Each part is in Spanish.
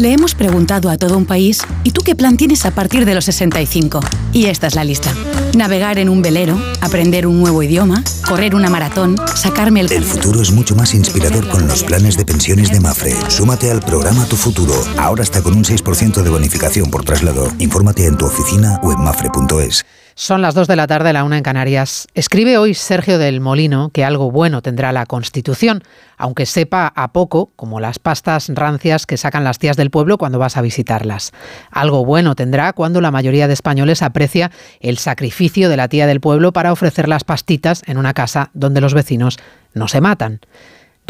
Le hemos preguntado a todo un país, ¿y tú qué plan tienes a partir de los 65? Y esta es la lista. Navegar en un velero, aprender un nuevo idioma, correr una maratón, sacarme el... El futuro es mucho más inspirador con los planes de pensiones de Mafre. Súmate al programa Tu Futuro. Ahora está con un 6% de bonificación por traslado. Infórmate en tu oficina o en mafre.es. Son las 2 de la tarde, la una en Canarias. Escribe hoy Sergio del Molino que algo bueno tendrá la Constitución, aunque sepa a poco, como las pastas rancias que sacan las tías del pueblo cuando vas a visitarlas. Algo bueno tendrá cuando la mayoría de españoles aprecia el sacrificio de la tía del pueblo para ofrecer las pastitas en una casa donde los vecinos no se matan.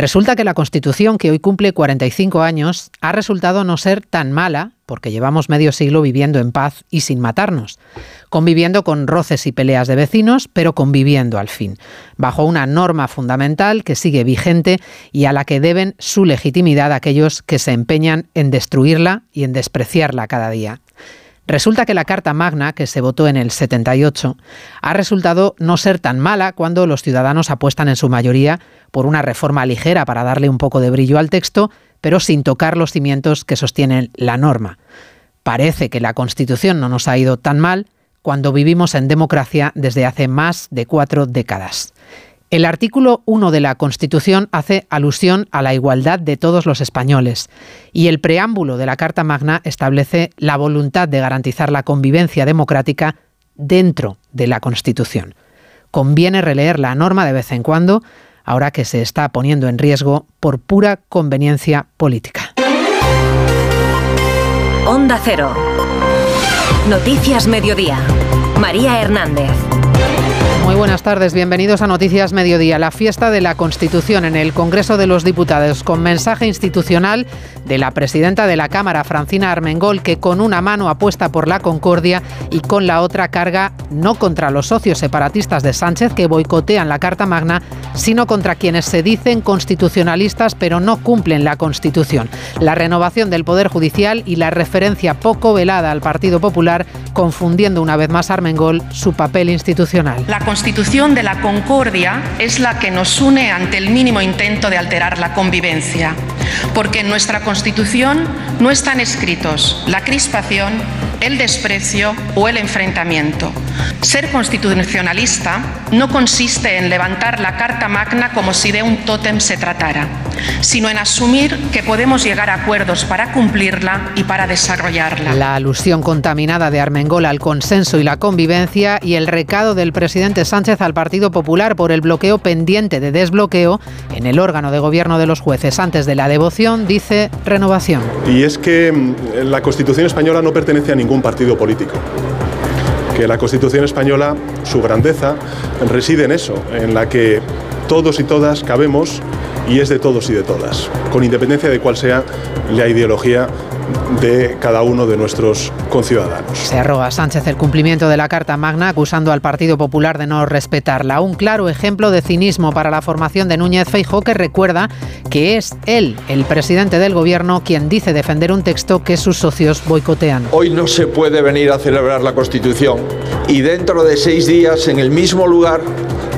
Resulta que la Constitución, que hoy cumple 45 años, ha resultado no ser tan mala, porque llevamos medio siglo viviendo en paz y sin matarnos, conviviendo con roces y peleas de vecinos, pero conviviendo al fin, bajo una norma fundamental que sigue vigente y a la que deben su legitimidad aquellos que se empeñan en destruirla y en despreciarla cada día. Resulta que la Carta Magna, que se votó en el 78, ha resultado no ser tan mala cuando los ciudadanos apuestan en su mayoría por una reforma ligera para darle un poco de brillo al texto, pero sin tocar los cimientos que sostienen la norma. Parece que la Constitución no nos ha ido tan mal cuando vivimos en democracia desde hace más de cuatro décadas. El artículo 1 de la Constitución hace alusión a la igualdad de todos los españoles y el preámbulo de la Carta Magna establece la voluntad de garantizar la convivencia democrática dentro de la Constitución. Conviene releer la norma de vez en cuando, ahora que se está poniendo en riesgo por pura conveniencia política. Onda Cero. Noticias Mediodía. María Hernández. Muy buenas tardes, bienvenidos a Noticias Mediodía. La fiesta de la Constitución en el Congreso de los Diputados con mensaje institucional de la presidenta de la Cámara, Francina Armengol, que con una mano apuesta por la concordia y con la otra carga no contra los socios separatistas de Sánchez que boicotean la Carta Magna, sino contra quienes se dicen constitucionalistas pero no cumplen la Constitución. La renovación del Poder Judicial y la referencia poco velada al Partido Popular, confundiendo una vez más Armengol su papel institucional. La constitución de la concordia es la que nos une ante el mínimo intento de alterar la convivencia, porque en nuestra constitución no están escritos la crispación, el desprecio o el enfrentamiento. Ser constitucionalista no consiste en levantar la Carta Magna como si de un tótem se tratara, sino en asumir que podemos llegar a acuerdos para cumplirla y para desarrollarla. La alusión contaminada de Armengol al consenso y la convivencia y el recado del presidente Sánchez al Partido Popular por el bloqueo pendiente de desbloqueo en el órgano de gobierno de los jueces. Antes de la devoción, dice renovación. Y es que mm, la Constitución española no pertenece a ningún partido político. Que la Constitución española, su grandeza, reside en eso, en la que todos y todas cabemos y es de todos y de todas, con independencia de cuál sea la ideología de cada uno de nuestros conciudadanos. Se arroga Sánchez el cumplimiento de la Carta Magna acusando al Partido Popular de no respetarla. Un claro ejemplo de cinismo para la formación de Núñez Feijóo que recuerda que es él, el presidente del gobierno, quien dice defender un texto que sus socios boicotean. Hoy no se puede venir a celebrar la Constitución y dentro de seis días en el mismo lugar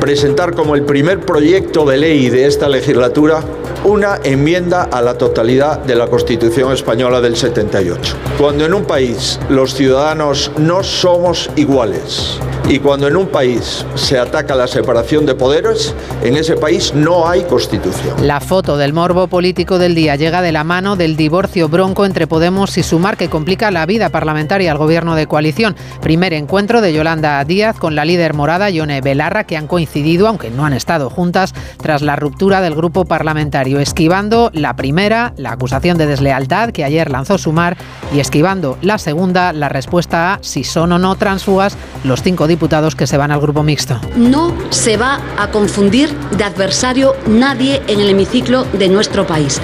presentar como el primer proyecto de ley de esta legislatura una enmienda a la totalidad de la Constitución española del 78. Cuando en un país los ciudadanos no somos iguales y cuando en un país se ataca la separación de poderes, en ese país no hay Constitución. La foto del morbo político del día llega de la mano del divorcio bronco entre Podemos y Sumar que complica la vida parlamentaria al gobierno de coalición. Primer encuentro de Yolanda Díaz con la líder morada Yone Belarra que han coincidido, aunque no han estado juntas, tras la ruptura del grupo parlamentario, esquivando la primera, la acusación de deslealtad que ayer lanzó Sumar y esquivando la segunda, la respuesta a si son o no transfugas los cinco diputados que se van al grupo mixto. No se va a confundir de adversario nadie en el hemiciclo de nuestro país.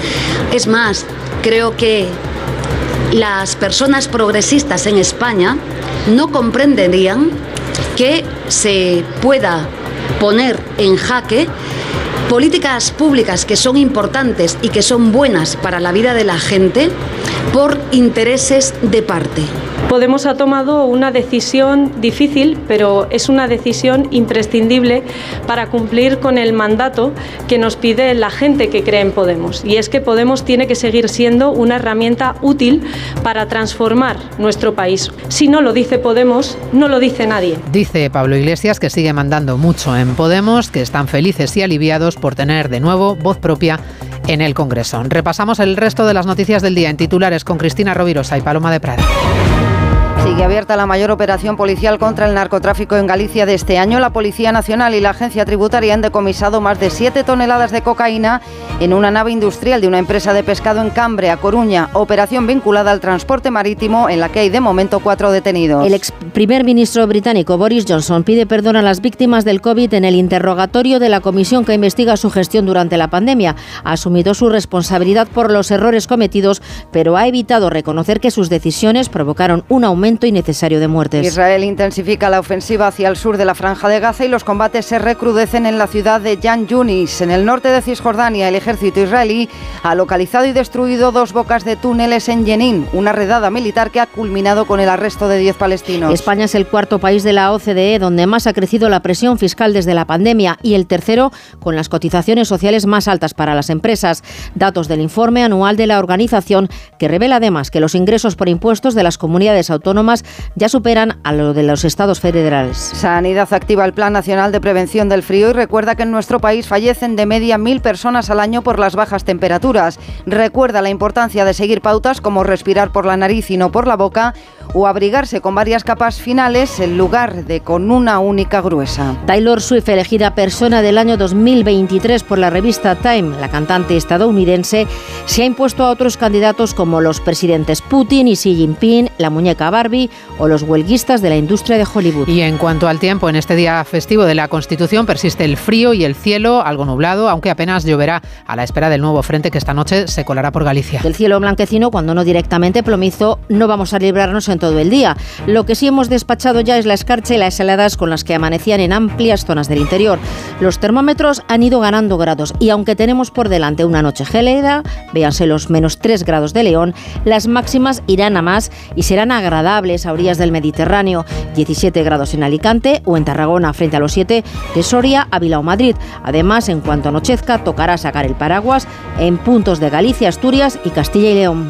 Es más, creo que las personas progresistas en España no comprenderían que se pueda poner en jaque políticas públicas que son importantes y que son buenas para la vida de la gente por intereses de parte. Podemos ha tomado una decisión difícil, pero es una decisión imprescindible para cumplir con el mandato que nos pide la gente que cree en Podemos. Y es que Podemos tiene que seguir siendo una herramienta útil para transformar nuestro país. Si no lo dice Podemos, no lo dice nadie. Dice Pablo Iglesias que sigue mandando mucho en Podemos, que están felices y aliviados por tener de nuevo voz propia en el Congreso. Repasamos el resto de las noticias del día en titulares con Cristina Rovirosa y Paloma de Prada. Sigue abierta la mayor operación policial contra el narcotráfico en Galicia de este año. La Policía Nacional y la Agencia Tributaria han decomisado más de 7 toneladas de cocaína en una nave industrial de una empresa de pescado en Cambre, a Coruña. Operación vinculada al transporte marítimo en la que hay de momento cuatro detenidos. El ex primer ministro británico Boris Johnson pide perdón a las víctimas del COVID en el interrogatorio de la comisión que investiga su gestión durante la pandemia. Ha asumido su responsabilidad por los errores cometidos, pero ha evitado reconocer que sus decisiones provocaron un aumento innecesario de muertes. Israel intensifica la ofensiva hacia el sur de la franja de Gaza y los combates se recrudecen en la ciudad de Yan Yunis. En el norte de Cisjordania, el ejército israelí ha localizado y destruido dos bocas de túneles en Jenin, una redada militar que ha culminado con el arresto de 10 palestinos. España es el cuarto país de la OCDE donde más ha crecido la presión fiscal desde la pandemia y el tercero con las cotizaciones sociales más altas para las empresas. Datos del informe anual de la organización que revela además que los ingresos por impuestos de las comunidades autónomas ya superan a lo de los estados federales. Sanidad activa el Plan Nacional de Prevención del Frío y recuerda que en nuestro país fallecen de media mil personas al año por las bajas temperaturas. Recuerda la importancia de seguir pautas como respirar por la nariz y no por la boca o abrigarse con varias capas finales en lugar de con una única gruesa. Taylor Swift, elegida persona del año 2023 por la revista Time, la cantante estadounidense, se ha impuesto a otros candidatos como los presidentes Putin y Xi Jinping, la muñeca Barbie o los huelguistas de la industria de Hollywood. Y en cuanto al tiempo, en este día festivo de la Constitución persiste el frío y el cielo algo nublado, aunque apenas lloverá a la espera del nuevo frente que esta noche se colará por Galicia. Del cielo blanquecino, cuando no directamente plomizo, no vamos a librarnos en todo el día. Lo que sí hemos despachado ya es la escarcha y las heladas con las que amanecían en amplias zonas del interior. Los termómetros han ido ganando grados y aunque tenemos por delante una noche gélida, véanse los menos 3 grados de León, las máximas irán a más y serán agradables a orillas del Mediterráneo. 17 grados en Alicante o en Tarragona frente a los 7 de Soria, Ávila o Madrid. Además, en cuanto anochezca, tocará sacar el paraguas en puntos de Galicia, Asturias y Castilla y León.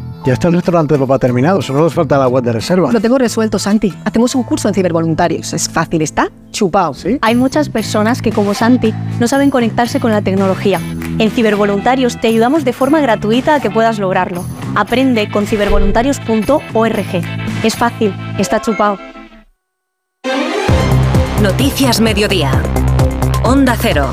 Ya está el restaurante de papá terminado, solo nos falta la web de reserva. Lo tengo resuelto, Santi. Hacemos un curso en cibervoluntarios. Es fácil, está chupado. ¿Sí? Hay muchas personas que, como Santi, no saben conectarse con la tecnología. En Cibervoluntarios te ayudamos de forma gratuita a que puedas lograrlo. Aprende con cibervoluntarios.org. Es fácil, está chupado. Noticias Mediodía. Onda Cero.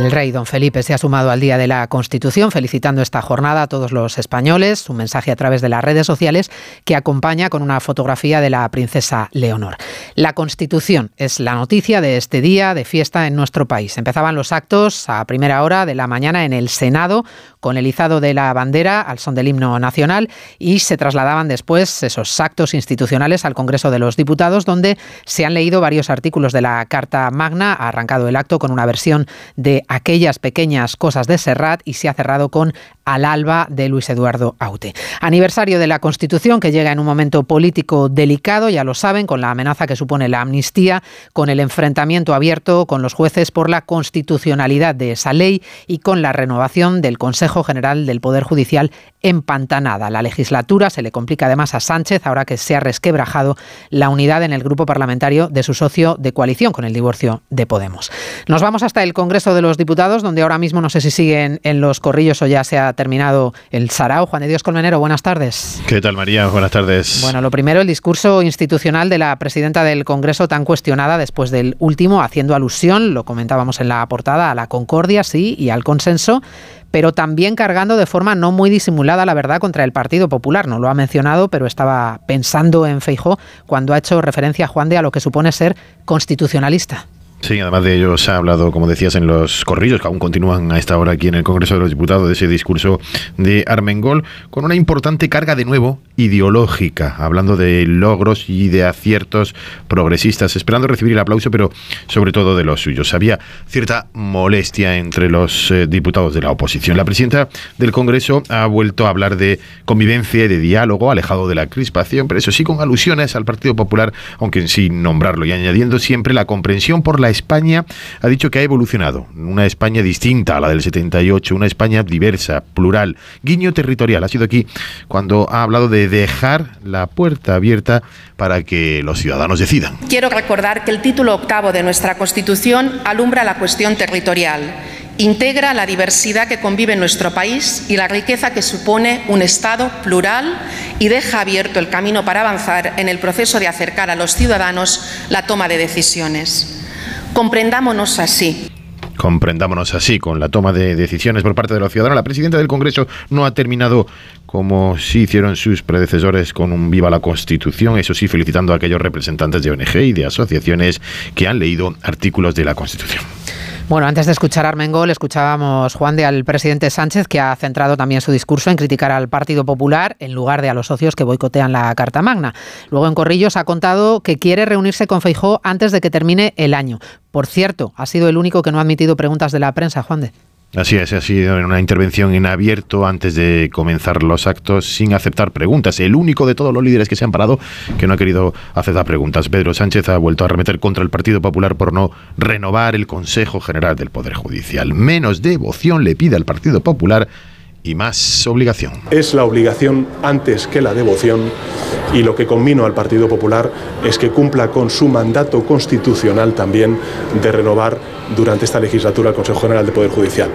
El rey don Felipe se ha sumado al Día de la Constitución, felicitando esta jornada a todos los españoles, un mensaje a través de las redes sociales que acompaña con una fotografía de la princesa Leonor. La Constitución es la noticia de este día de fiesta en nuestro país. Empezaban los actos a primera hora de la mañana en el Senado con el izado de la bandera al son del himno nacional y se trasladaban después esos actos institucionales al Congreso de los Diputados donde se han leído varios artículos de la Carta Magna, ha arrancado el acto con una versión de aquellas pequeñas cosas de Serrat y se ha cerrado con Al alba de Luis Eduardo Aute. Aniversario de la Constitución que llega en un momento político delicado, ya lo saben, con la amenaza que supone la amnistía, con el enfrentamiento abierto con los jueces por la constitucionalidad de esa ley y con la renovación del Consejo General del Poder Judicial empantanada. La legislatura se le complica además a Sánchez ahora que se ha resquebrajado la unidad en el grupo parlamentario de su socio de coalición con el divorcio de Podemos. Nos vamos hasta el Congreso de los Diputados, donde ahora mismo no sé si siguen en los corrillos o ya se ha terminado el sarao. Juan de Dios Colmenero, buenas tardes. ¿Qué tal, María? Buenas tardes. Bueno, lo primero, el discurso institucional de la presidenta del Congreso tan cuestionada después del último, haciendo alusión, lo comentábamos en la portada, a la concordia, sí, y al consenso, pero también cargando de forma no muy disimulada, la verdad, contra el Partido Popular. No lo ha mencionado, pero estaba pensando en Feijó cuando ha hecho referencia a Juan de a lo que supone ser constitucionalista. Sí, además de ello se ha hablado, como decías, en los corrillos que aún continúan a esta hora aquí en el Congreso de los Diputados de ese discurso de Armengol, con una importante carga de nuevo ideológica, hablando de logros y de aciertos progresistas, esperando recibir el aplauso, pero sobre todo de los suyos. Había cierta molestia entre los eh, diputados de la oposición. La presidenta del Congreso ha vuelto a hablar de convivencia y de diálogo, alejado de la crispación, pero eso sí con alusiones al Partido Popular, aunque sin nombrarlo, y añadiendo siempre la comprensión por la España ha dicho que ha evolucionado, una España distinta a la del 78, una España diversa, plural, guiño territorial. Ha sido aquí cuando ha hablado de dejar la puerta abierta para que los ciudadanos decidan. Quiero recordar que el título octavo de nuestra Constitución alumbra la cuestión territorial integra la diversidad que convive en nuestro país y la riqueza que supone un Estado plural y deja abierto el camino para avanzar en el proceso de acercar a los ciudadanos la toma de decisiones. Comprendámonos así. Comprendámonos así con la toma de decisiones por parte de los ciudadanos. La presidenta del Congreso no ha terminado como sí hicieron sus predecesores con un viva la Constitución, eso sí, felicitando a aquellos representantes de ONG y de asociaciones que han leído artículos de la Constitución. Bueno, antes de escuchar a Armengol, escuchábamos, Juan, de al presidente Sánchez, que ha centrado también su discurso en criticar al Partido Popular en lugar de a los socios que boicotean la Carta Magna. Luego en Corrillos ha contado que quiere reunirse con Feijó antes de que termine el año. Por cierto, ha sido el único que no ha admitido preguntas de la prensa, Juan de. Así es, ha sido en una intervención en abierto antes de comenzar los actos sin aceptar preguntas. El único de todos los líderes que se han parado que no ha querido aceptar preguntas. Pedro Sánchez ha vuelto a remeter contra el Partido Popular por no renovar el Consejo General del Poder Judicial. Menos devoción le pide al Partido Popular y más obligación. Es la obligación antes que la devoción y lo que convino al Partido Popular es que cumpla con su mandato constitucional también de renovar durante esta legislatura el Consejo General del Poder Judicial.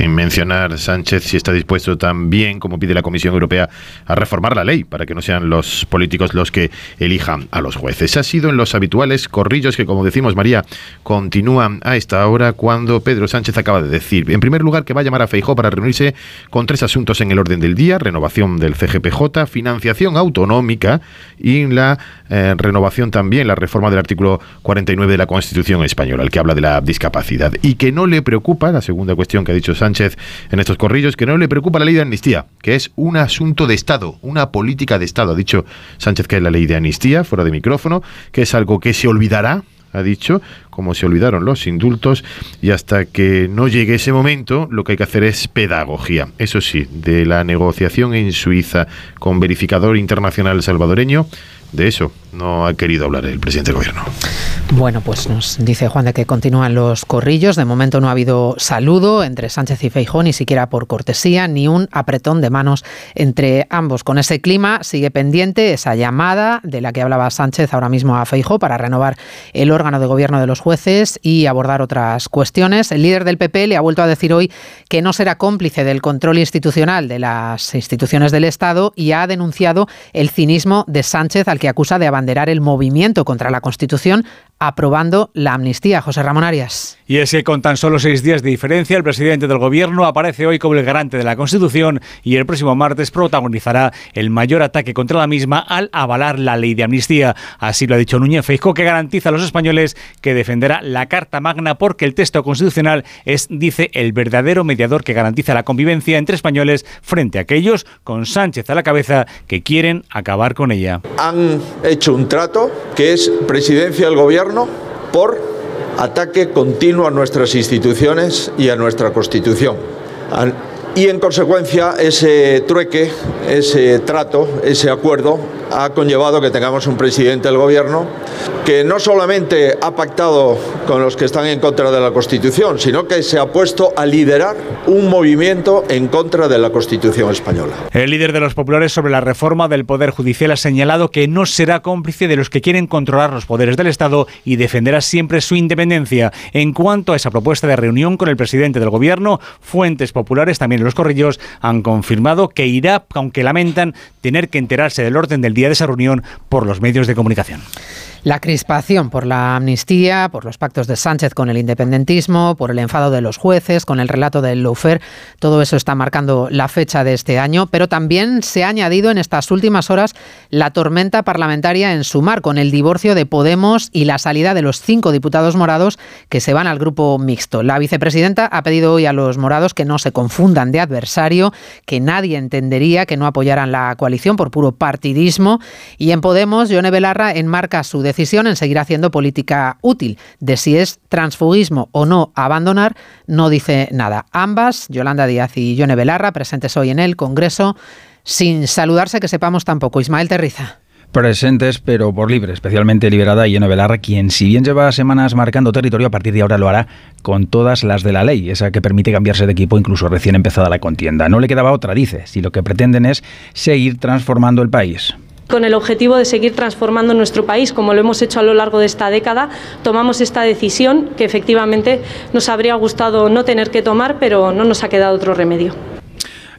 Sin mencionar Sánchez si está dispuesto también, como pide la Comisión Europea, a reformar la ley para que no sean los políticos los que elijan a los jueces. Ha sido en los habituales corrillos que, como decimos María, continúan a esta hora cuando Pedro Sánchez acaba de decir, en primer lugar, que va a llamar a Feijó para reunirse con tres asuntos en el orden del día, renovación del CGPJ, financiación autonómica y la eh, renovación también, la reforma del artículo 49 de la Constitución española, el que habla de la discapacidad. Y que no le preocupa, la segunda cuestión que ha dicho Sánchez en estos corrillos, que no le preocupa la ley de amnistía, que es un asunto de Estado, una política de Estado. Ha dicho Sánchez que es la ley de amnistía, fuera de micrófono, que es algo que se olvidará ha dicho, como se olvidaron los indultos, y hasta que no llegue ese momento, lo que hay que hacer es pedagogía. Eso sí, de la negociación en Suiza con verificador internacional salvadoreño, de eso no ha querido hablar el presidente del gobierno. Bueno, pues nos dice Juan de que continúan los corrillos. De momento no ha habido saludo entre Sánchez y Feijó, ni siquiera por cortesía, ni un apretón de manos entre ambos. Con ese clima sigue pendiente esa llamada de la que hablaba Sánchez ahora mismo a Feijó para renovar el órgano de gobierno de los jueces y abordar otras cuestiones. El líder del PP le ha vuelto a decir hoy que no será cómplice del control institucional de las instituciones del Estado y ha denunciado el cinismo de Sánchez al que acusa de abanderar el movimiento contra la Constitución aprobando la amnistía. José Ramón Arias. Y es que con tan solo seis días de diferencia, el presidente del gobierno aparece hoy como el garante de la Constitución y el próximo martes protagonizará el mayor ataque contra la misma al avalar la ley de amnistía. Así lo ha dicho Núñez Feijóo, que garantiza a los españoles que defenderá la Carta Magna porque el texto constitucional es, dice, el verdadero mediador que garantiza la convivencia entre españoles frente a aquellos, con Sánchez a la cabeza, que quieren acabar con ella. Han hecho un trato que es presidencia del gobierno por ataque continuo a nuestras instituciones y a nuestra Constitución. Y en consecuencia ese trueque, ese trato, ese acuerdo ha conllevado que tengamos un presidente del gobierno que no solamente ha pactado con los que están en contra de la Constitución, sino que se ha puesto a liderar un movimiento en contra de la Constitución española. El líder de los populares sobre la reforma del Poder Judicial ha señalado que no será cómplice de los que quieren controlar los poderes del Estado y defenderá siempre su independencia. En cuanto a esa propuesta de reunión con el presidente del Gobierno, fuentes populares, también en los corrillos, han confirmado que irá, aunque lamentan tener que enterarse del orden del día de esa reunión por los medios de comunicación. La crispación por la amnistía, por los pactos de Sánchez con el independentismo, por el enfado de los jueces, con el relato del Loufer, todo eso está marcando la fecha de este año, pero también se ha añadido en estas últimas horas la tormenta parlamentaria en Sumar, con el divorcio de Podemos y la salida de los cinco diputados morados que se van al grupo mixto. La vicepresidenta ha pedido hoy a los morados que no se confundan de adversario, que nadie entendería que no apoyaran la coalición por puro partidismo. Y en Podemos, Yone Belarra enmarca su decisión en seguir haciendo política útil. De si es transfugismo o no abandonar, no dice nada. Ambas, Yolanda Díaz y Yone Belarra, presentes hoy en el Congreso, sin saludarse que sepamos tampoco. Ismael Terriza presentes, pero por libre, especialmente liberada Yone Belarra, quien si bien lleva semanas marcando territorio, a partir de ahora lo hará con todas las de la ley, esa que permite cambiarse de equipo incluso recién empezada la contienda. No le quedaba otra, dice, si lo que pretenden es seguir transformando el país con el objetivo de seguir transformando nuestro país, como lo hemos hecho a lo largo de esta década, tomamos esta decisión que efectivamente nos habría gustado no tener que tomar, pero no nos ha quedado otro remedio.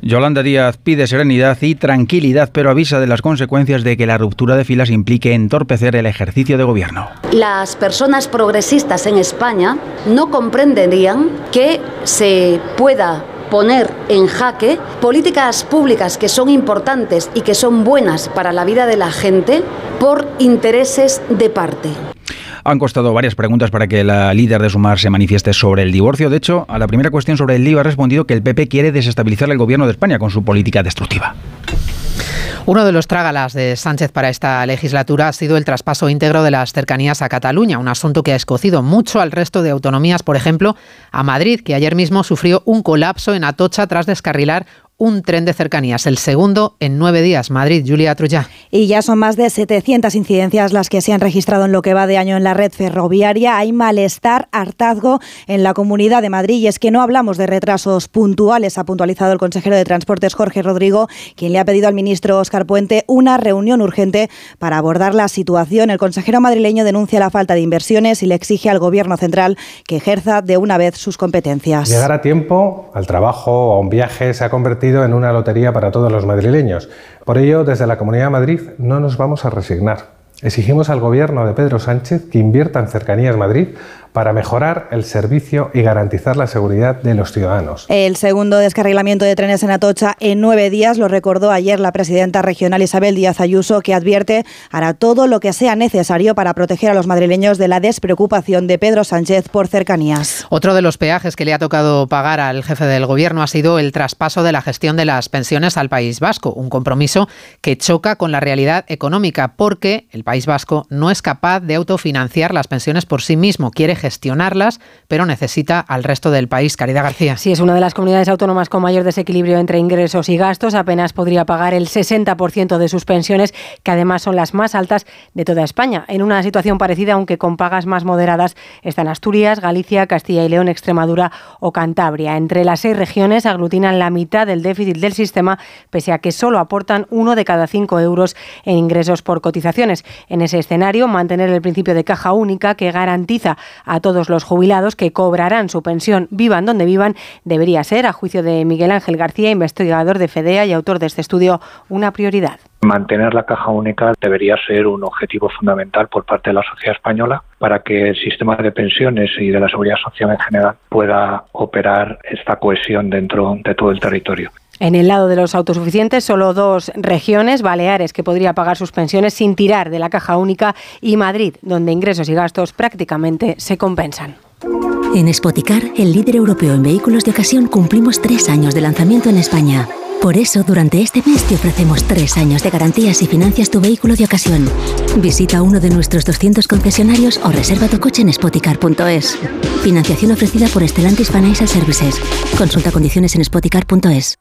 Yolanda Díaz pide serenidad y tranquilidad, pero avisa de las consecuencias de que la ruptura de filas implique entorpecer el ejercicio de gobierno. Las personas progresistas en España no comprenderían que se pueda poner en jaque políticas públicas que son importantes y que son buenas para la vida de la gente por intereses de parte. Han costado varias preguntas para que la líder de Sumar se manifieste sobre el divorcio. De hecho, a la primera cuestión sobre el IVA ha respondido que el PP quiere desestabilizar el gobierno de España con su política destructiva. Uno de los trágalas de Sánchez para esta legislatura ha sido el traspaso íntegro de las cercanías a Cataluña, un asunto que ha escocido mucho al resto de autonomías, por ejemplo, a Madrid, que ayer mismo sufrió un colapso en Atocha tras descarrilar un tren de cercanías, el segundo en nueve días. Madrid, Julia Trullá. Y ya son más de 700 incidencias las que se han registrado en lo que va de año en la red ferroviaria. Hay malestar, hartazgo en la comunidad de Madrid y es que no hablamos de retrasos puntuales, ha puntualizado el consejero de Transportes Jorge Rodrigo, quien le ha pedido al ministro Óscar Puente una reunión urgente para abordar la situación. El consejero madrileño denuncia la falta de inversiones y le exige al gobierno central que ejerza de una vez sus competencias. Llegar a tiempo al trabajo a un viaje se ha convertido en una lotería para todos los madrileños. Por ello, desde la Comunidad de Madrid no nos vamos a resignar. Exigimos al Gobierno de Pedro Sánchez que invierta en Cercanías Madrid para mejorar el servicio y garantizar la seguridad de los ciudadanos. El segundo descarrilamiento de trenes en Atocha en nueve días lo recordó ayer la presidenta regional Isabel Díaz Ayuso, que advierte hará todo lo que sea necesario para proteger a los madrileños de la despreocupación de Pedro Sánchez por cercanías. Otro de los peajes que le ha tocado pagar al jefe del gobierno ha sido el traspaso de la gestión de las pensiones al País Vasco, un compromiso que choca con la realidad económica porque el País Vasco no es capaz de autofinanciar las pensiones por sí mismo, quiere gestionarlas, pero necesita al resto del país. Caridad García. Sí, es una de las comunidades autónomas con mayor desequilibrio entre ingresos y gastos. Apenas podría pagar el 60% de sus pensiones, que además son las más altas de toda España. En una situación parecida, aunque con pagas más moderadas, están Asturias, Galicia, Castilla y León, Extremadura o Cantabria. Entre las seis regiones aglutinan la mitad del déficit del sistema, pese a que solo aportan uno de cada cinco euros en ingresos por cotizaciones. En ese escenario, mantener el principio de caja única que garantiza a todos los jubilados que cobrarán su pensión vivan donde vivan debería ser, a juicio de Miguel Ángel García, investigador de FEDEA y autor de este estudio, una prioridad. Mantener la caja única debería ser un objetivo fundamental por parte de la sociedad española para que el sistema de pensiones y de la seguridad social en general pueda operar esta cohesión dentro de todo el territorio. En el lado de los autosuficientes, solo dos regiones, Baleares, que podría pagar sus pensiones sin tirar de la caja única, y Madrid, donde ingresos y gastos prácticamente se compensan. En Spoticar, el líder europeo en vehículos de ocasión, cumplimos tres años de lanzamiento en España. Por eso, durante este mes te ofrecemos tres años de garantías y financias tu vehículo de ocasión. Visita uno de nuestros 200 concesionarios o reserva tu coche en spoticar.es. Financiación ofrecida por Stellantis Financial Services. Consulta condiciones en spoticar.es.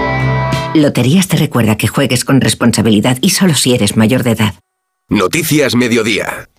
Loterías te recuerda que juegues con responsabilidad y solo si eres mayor de edad. Noticias Mediodía.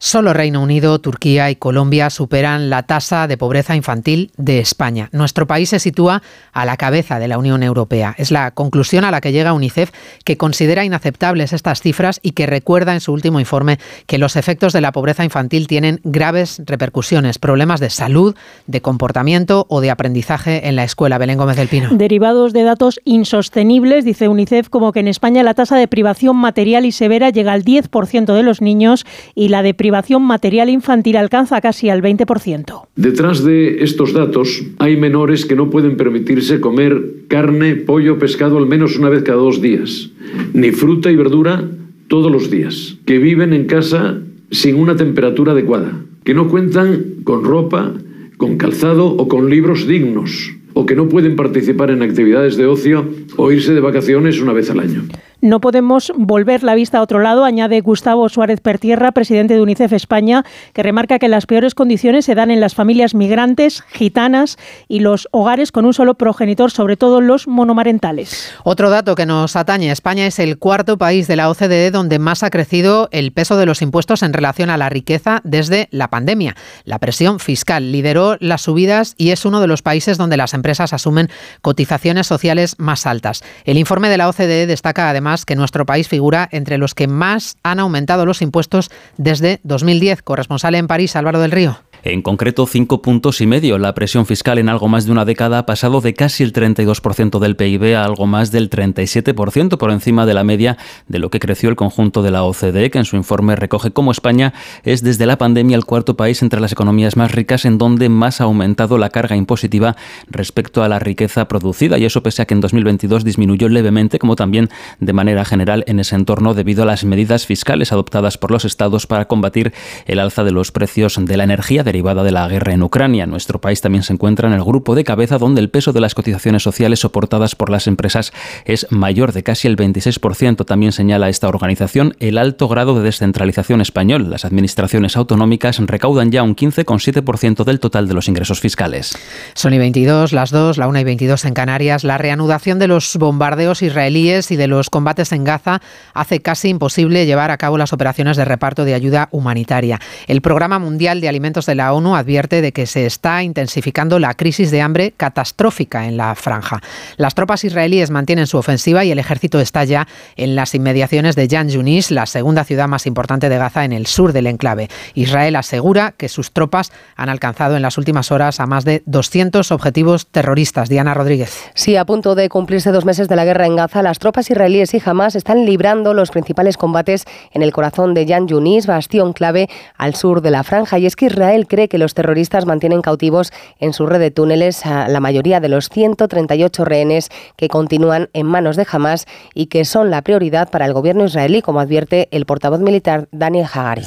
Solo Reino Unido, Turquía y Colombia superan la tasa de pobreza infantil de España. Nuestro país se sitúa a la cabeza de la Unión Europea. Es la conclusión a la que llega UNICEF, que considera inaceptables estas cifras y que recuerda en su último informe que los efectos de la pobreza infantil tienen graves repercusiones, problemas de salud, de comportamiento o de aprendizaje en la escuela. Belén Gómez del Pino. Derivados de datos insostenibles, dice UNICEF, como que en España la tasa de privación material y severa llega al 10% de los niños y la de material infantil alcanza casi al 20%. Detrás de estos datos hay menores que no pueden permitirse comer carne, pollo, pescado al menos una vez cada dos días, ni fruta y verdura todos los días, que viven en casa sin una temperatura adecuada, que no cuentan con ropa, con calzado o con libros dignos, o que no pueden participar en actividades de ocio o irse de vacaciones una vez al año. No podemos volver la vista a otro lado, añade Gustavo Suárez Pertierra, presidente de UNICEF España, que remarca que las peores condiciones se dan en las familias migrantes, gitanas y los hogares con un solo progenitor, sobre todo los monomarentales. Otro dato que nos atañe, España es el cuarto país de la OCDE donde más ha crecido el peso de los impuestos en relación a la riqueza desde la pandemia. La presión fiscal lideró las subidas y es uno de los países donde las empresas asumen cotizaciones sociales más altas. El informe de la OCDE destaca además que nuestro país figura entre los que más han aumentado los impuestos desde 2010. Corresponsal en París, Álvaro del Río. En concreto, cinco puntos y medio. La presión fiscal en algo más de una década ha pasado de casi el 32% del PIB a algo más del 37%, por encima de la media de lo que creció el conjunto de la OCDE, que en su informe recoge cómo España es desde la pandemia el cuarto país entre las economías más ricas en donde más ha aumentado la carga impositiva respecto a la riqueza producida. Y eso pese a que en 2022 disminuyó levemente, como también de manera general en ese entorno debido a las medidas fiscales adoptadas por los estados para combatir el alza de los precios de la energía de la guerra en Ucrania. Nuestro país también se encuentra en el grupo de cabeza donde el peso de las cotizaciones sociales soportadas por las empresas es mayor de casi el 26%. También señala esta organización el alto grado de descentralización español. Las administraciones autonómicas recaudan ya un 15,7% del total de los ingresos fiscales. Son y 22, las 2, la 1 y 22 en Canarias. La reanudación de los bombardeos israelíes y de los combates en Gaza hace casi imposible llevar a cabo las operaciones de reparto de ayuda humanitaria. El Programa Mundial de Alimentos de la ONU advierte de que se está intensificando la crisis de hambre catastrófica en la franja. Las tropas israelíes mantienen su ofensiva y el ejército está ya en las inmediaciones de Yan Yunis, la segunda ciudad más importante de Gaza en el sur del enclave. Israel asegura que sus tropas han alcanzado en las últimas horas a más de 200 objetivos terroristas. Diana Rodríguez. Sí, a punto de cumplirse dos meses de la guerra en Gaza, las tropas israelíes y Hamas están librando los principales combates en el corazón de Yan Yunis, bastión clave al sur de la franja. Y es que Israel cree que los terroristas mantienen cautivos en su red de túneles a la mayoría de los 138 rehenes que continúan en manos de Hamas y que son la prioridad para el gobierno israelí, como advierte el portavoz militar Daniel Hagari.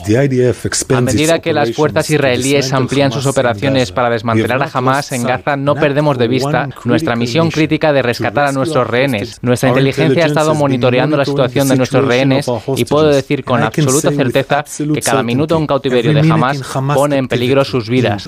A medida que las fuerzas israelíes amplían sus operaciones para desmantelar a Hamas en Gaza, no perdemos de vista nuestra misión crítica de rescatar a nuestros rehenes. Nuestra inteligencia ha estado monitoreando la situación de nuestros rehenes y puedo decir con absoluta certeza que cada minuto un cautiverio de Hamas pone en peligro sus vidas.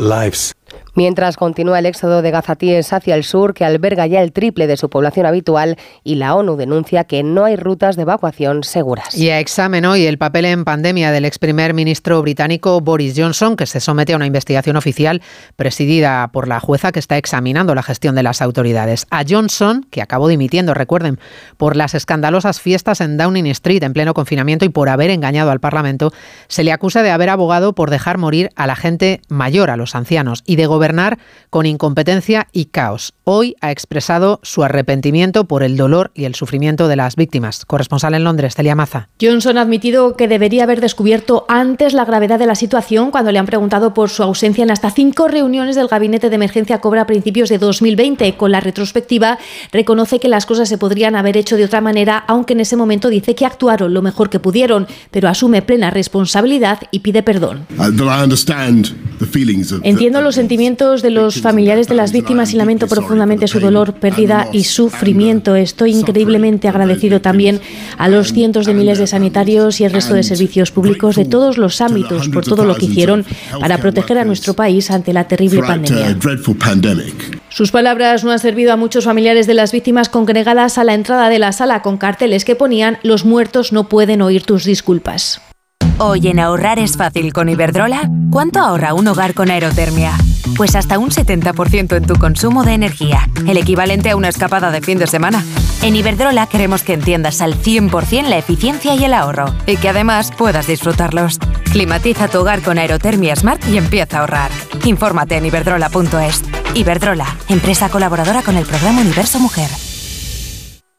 Mientras continúa el éxodo de gazatíes hacia el sur, que alberga ya el triple de su población habitual, y la ONU denuncia que no hay rutas de evacuación seguras. Y a examen hoy el papel en pandemia del ex primer ministro británico Boris Johnson, que se somete a una investigación oficial presidida por la jueza que está examinando la gestión de las autoridades. A Johnson, que acabó dimitiendo, recuerden, por las escandalosas fiestas en Downing Street en pleno confinamiento y por haber engañado al Parlamento, se le acusa de haber abogado por dejar morir a la gente mayor, a los ancianos, y de gobernar con incompetencia y caos. Hoy ha expresado su arrepentimiento por el dolor y el sufrimiento de las víctimas. Corresponsal en Londres, Celia Maza. Johnson ha admitido que debería haber descubierto antes la gravedad de la situación cuando le han preguntado por su ausencia en hasta cinco reuniones del gabinete de emergencia Cobra a principios de 2020. Con la retrospectiva, reconoce que las cosas se podrían haber hecho de otra manera, aunque en ese momento dice que actuaron lo mejor que pudieron, pero asume plena responsabilidad y pide perdón. Entiendo los sentimientos de los familiares de las víctimas y lamento profundamente su dolor, pérdida y sufrimiento. Estoy increíblemente agradecido también a los cientos de miles de sanitarios y el resto de servicios públicos de todos los ámbitos por todo lo que hicieron para proteger a nuestro país ante la terrible pandemia. Sus palabras no han servido a muchos familiares de las víctimas congregadas a la entrada de la sala con carteles que ponían los muertos no pueden oír tus disculpas. Hoy en ahorrar es fácil con Iberdrola. ¿Cuánto ahorra un hogar con aerotermia? Pues hasta un 70% en tu consumo de energía, el equivalente a una escapada de fin de semana. En Iberdrola queremos que entiendas al 100% la eficiencia y el ahorro, y que además puedas disfrutarlos. Climatiza tu hogar con Aerotermia Smart y empieza a ahorrar. Infórmate en iberdrola.es. Iberdrola, empresa colaboradora con el programa Universo Mujer.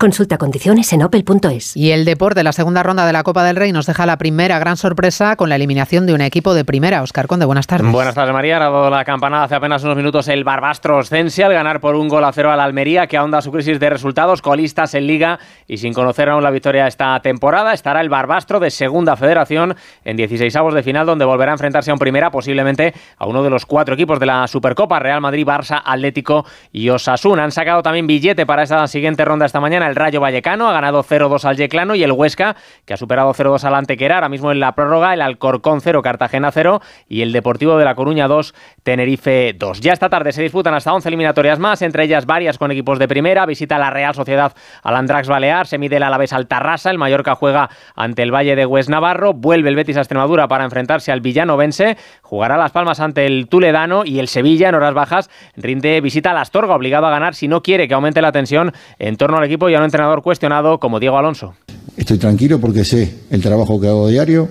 Consulta condiciones en opel.es. Y el deporte, la segunda ronda de la Copa del Rey, nos deja la primera gran sorpresa con la eliminación de un equipo de primera. Oscar Conde, buenas tardes. Buenas tardes, María. Ha dado la campanada hace apenas unos minutos el Barbastro Oscense al ganar por un gol a cero al Almería, que ahonda su crisis de resultados, colistas en Liga y sin conocer aún la victoria esta temporada. Estará el Barbastro de Segunda Federación en 16 avos de final, donde volverá a enfrentarse a un primera, posiblemente a uno de los cuatro equipos de la Supercopa, Real Madrid, Barça, Atlético y Osasuna. Han sacado también billete para esta siguiente ronda esta mañana. El Rayo Vallecano ha ganado 0-2 al Yeclano y el Huesca, que ha superado 0-2 al Antequera. Ahora mismo en la prórroga, el Alcorcón 0, Cartagena 0 y el Deportivo de La Coruña 2, Tenerife 2. Ya esta tarde se disputan hasta 11 eliminatorias más, entre ellas varias con equipos de primera. Visita la Real Sociedad al Andrax Balear, se mide el Alavés al Tarrasa, el Mallorca juega ante el Valle de Hues Navarro, vuelve el Betis a Extremadura para enfrentarse al Villanovense, jugará Las Palmas ante el Tuledano y el Sevilla en horas bajas rinde visita a Astorga, obligado a ganar si no quiere que aumente la tensión en torno al equipo y un entrenador cuestionado como Diego Alonso. Estoy tranquilo porque sé el trabajo que hago diario,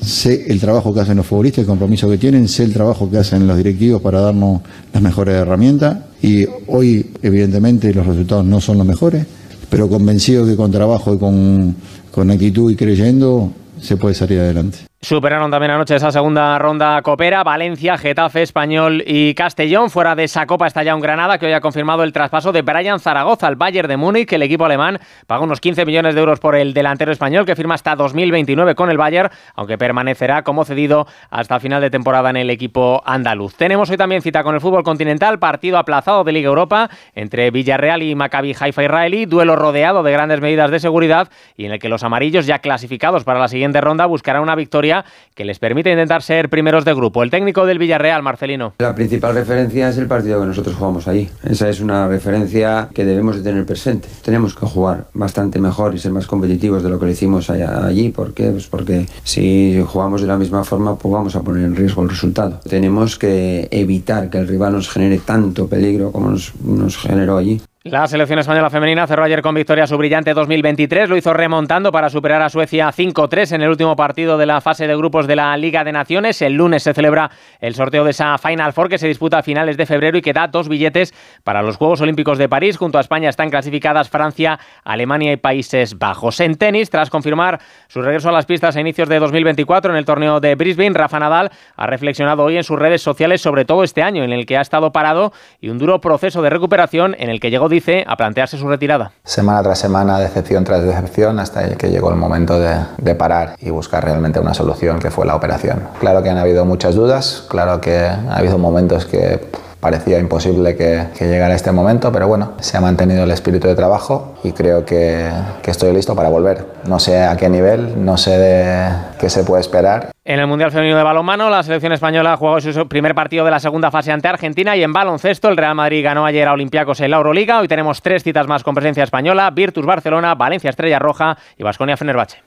sé el trabajo que hacen los futbolistas, el compromiso que tienen, sé el trabajo que hacen los directivos para darnos las mejores herramientas y hoy evidentemente los resultados no son los mejores, pero convencido que con trabajo y con, con actitud y creyendo se puede salir adelante. Superaron también anoche esa segunda ronda copera. Valencia, Getafe, Español y Castellón. Fuera de esa copa está ya un Granada que hoy ha confirmado el traspaso de Brian Zaragoza al Bayern de Múnich. El equipo alemán paga unos 15 millones de euros por el delantero español que firma hasta 2029 con el Bayern, aunque permanecerá como cedido hasta final de temporada en el equipo andaluz. Tenemos hoy también cita con el fútbol continental, partido aplazado de Liga Europa entre Villarreal y Maccabi Haifa Israelí, duelo rodeado de grandes medidas de seguridad y en el que los amarillos ya clasificados para la siguiente ronda buscarán una victoria que les permite intentar ser primeros de grupo. El técnico del Villarreal, Marcelino. La principal referencia es el partido que nosotros jugamos allí. Esa es una referencia que debemos de tener presente. Tenemos que jugar bastante mejor y ser más competitivos de lo que lo hicimos allí. ¿Por qué? Pues porque si jugamos de la misma forma, pues vamos a poner en riesgo el resultado. Tenemos que evitar que el rival nos genere tanto peligro como nos, nos generó allí. La selección española femenina cerró ayer con victoria su brillante 2023. Lo hizo remontando para superar a Suecia 5-3 en el último partido de la fase de grupos de la Liga de Naciones. El lunes se celebra el sorteo de esa Final Four que se disputa a finales de febrero y que da dos billetes para los Juegos Olímpicos de París. Junto a España están clasificadas Francia, Alemania y Países Bajos. En tenis, tras confirmar su regreso a las pistas a inicios de 2024 en el torneo de Brisbane, Rafa Nadal ha reflexionado hoy en sus redes sociales sobre todo este año en el que ha estado parado y un duro proceso de recuperación en el que llegó a plantearse su retirada. Semana tras semana, decepción tras decepción, hasta que llegó el momento de, parar y buscar realmente una solución, que fue la operación. Claro que han habido muchas dudas, claro que ha habido momentos que parecía imposible que, que, llegara este momento, pero bueno, se ha mantenido el espíritu de trabajo y creo que, estoy listo para volver. No sé a qué nivel, no sé qué se puede esperar. En el Mundial Femenino de Balonmano, la selección española jugó su primer partido de la segunda fase ante Argentina y en baloncesto el Real Madrid ganó ayer a Olympiacos en la Euroliga. Hoy tenemos tres citas más con presencia española, Virtus Barcelona, Valencia Estrella Roja y Vasconia Fenerbahce.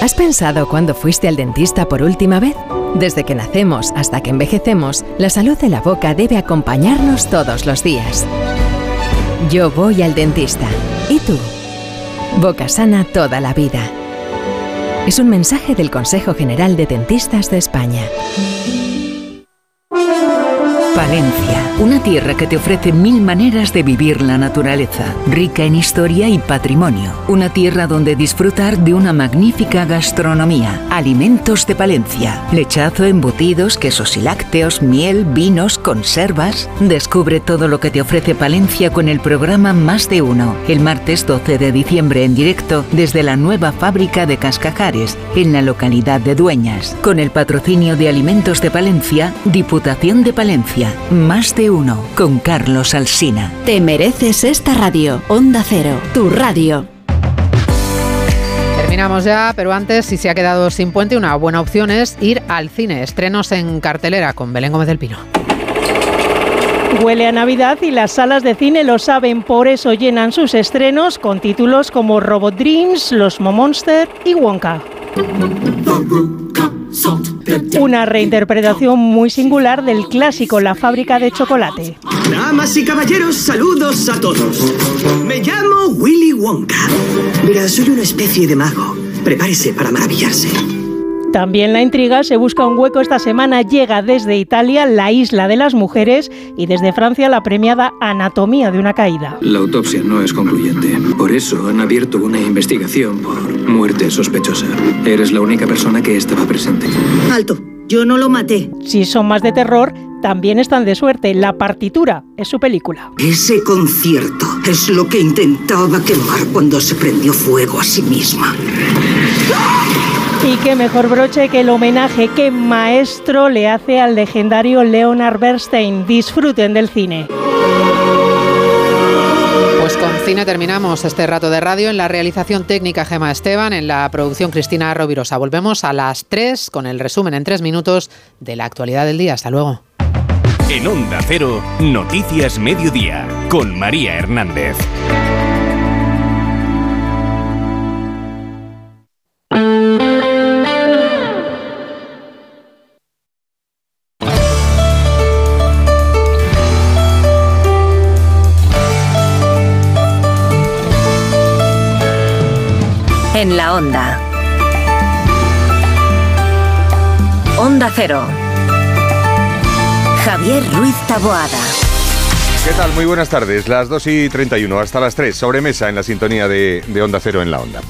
¿Has pensado cuándo fuiste al dentista por última vez? Desde que nacemos hasta que envejecemos, la salud de la boca debe acompañarnos todos los días. Yo voy al dentista. ¿Y tú? Boca sana toda la vida. Es un mensaje del Consejo General de Dentistas de España. Palencia, una tierra que te ofrece mil maneras de vivir la naturaleza, rica en historia y patrimonio. Una tierra donde disfrutar de una magnífica gastronomía. Alimentos de Palencia, lechazo, embutidos, quesos y lácteos, miel, vinos, conservas. Descubre todo lo que te ofrece Palencia con el programa Más de Uno, el martes 12 de diciembre en directo desde la nueva fábrica de Cascajares, en la localidad de Dueñas, con el patrocinio de Alimentos de Palencia, Diputación de Palencia. Más de uno con Carlos Alsina. Te mereces esta radio. Onda Cero, tu radio. Terminamos ya, pero antes, si se ha quedado sin puente, una buena opción es ir al cine. Estrenos en cartelera con Belén Gómez del Pino. Huele a Navidad y las salas de cine lo saben, por eso llenan sus estrenos con títulos como Robot Dreams, Los Monster y Wonka. Una reinterpretación muy singular del clásico La fábrica de chocolate. Damas y caballeros, saludos a todos. Me llamo Willy Wonka. Mira, soy una especie de mago. Prepárese para maravillarse. También la intriga se busca un hueco esta semana. Llega desde Italia La Isla de las Mujeres y desde Francia la premiada Anatomía de una caída. La autopsia no es concluyente. Por eso han abierto una investigación por muerte sospechosa. Eres la única persona que estaba presente. Alto. Yo no lo maté. Si son más de terror, también están de suerte. La partitura es su película. Ese concierto es lo que intentaba quemar cuando se prendió fuego a sí misma. Y qué mejor broche que el homenaje que Maestro le hace al legendario Leonard Bernstein. Disfruten del cine. Pues con cine terminamos este rato de radio en la realización técnica Gema Esteban, en la producción Cristina Rovirosa. Volvemos a las 3 con el resumen en 3 minutos de la actualidad del día. Hasta luego. En Onda Cero, Noticias Mediodía, con María Hernández. En la onda. Onda Cero. Javier Ruiz Taboada. ¿Qué tal? Muy buenas tardes. Las 2 y 31 hasta las 3. Sobremesa en la sintonía de, de Onda Cero en la onda.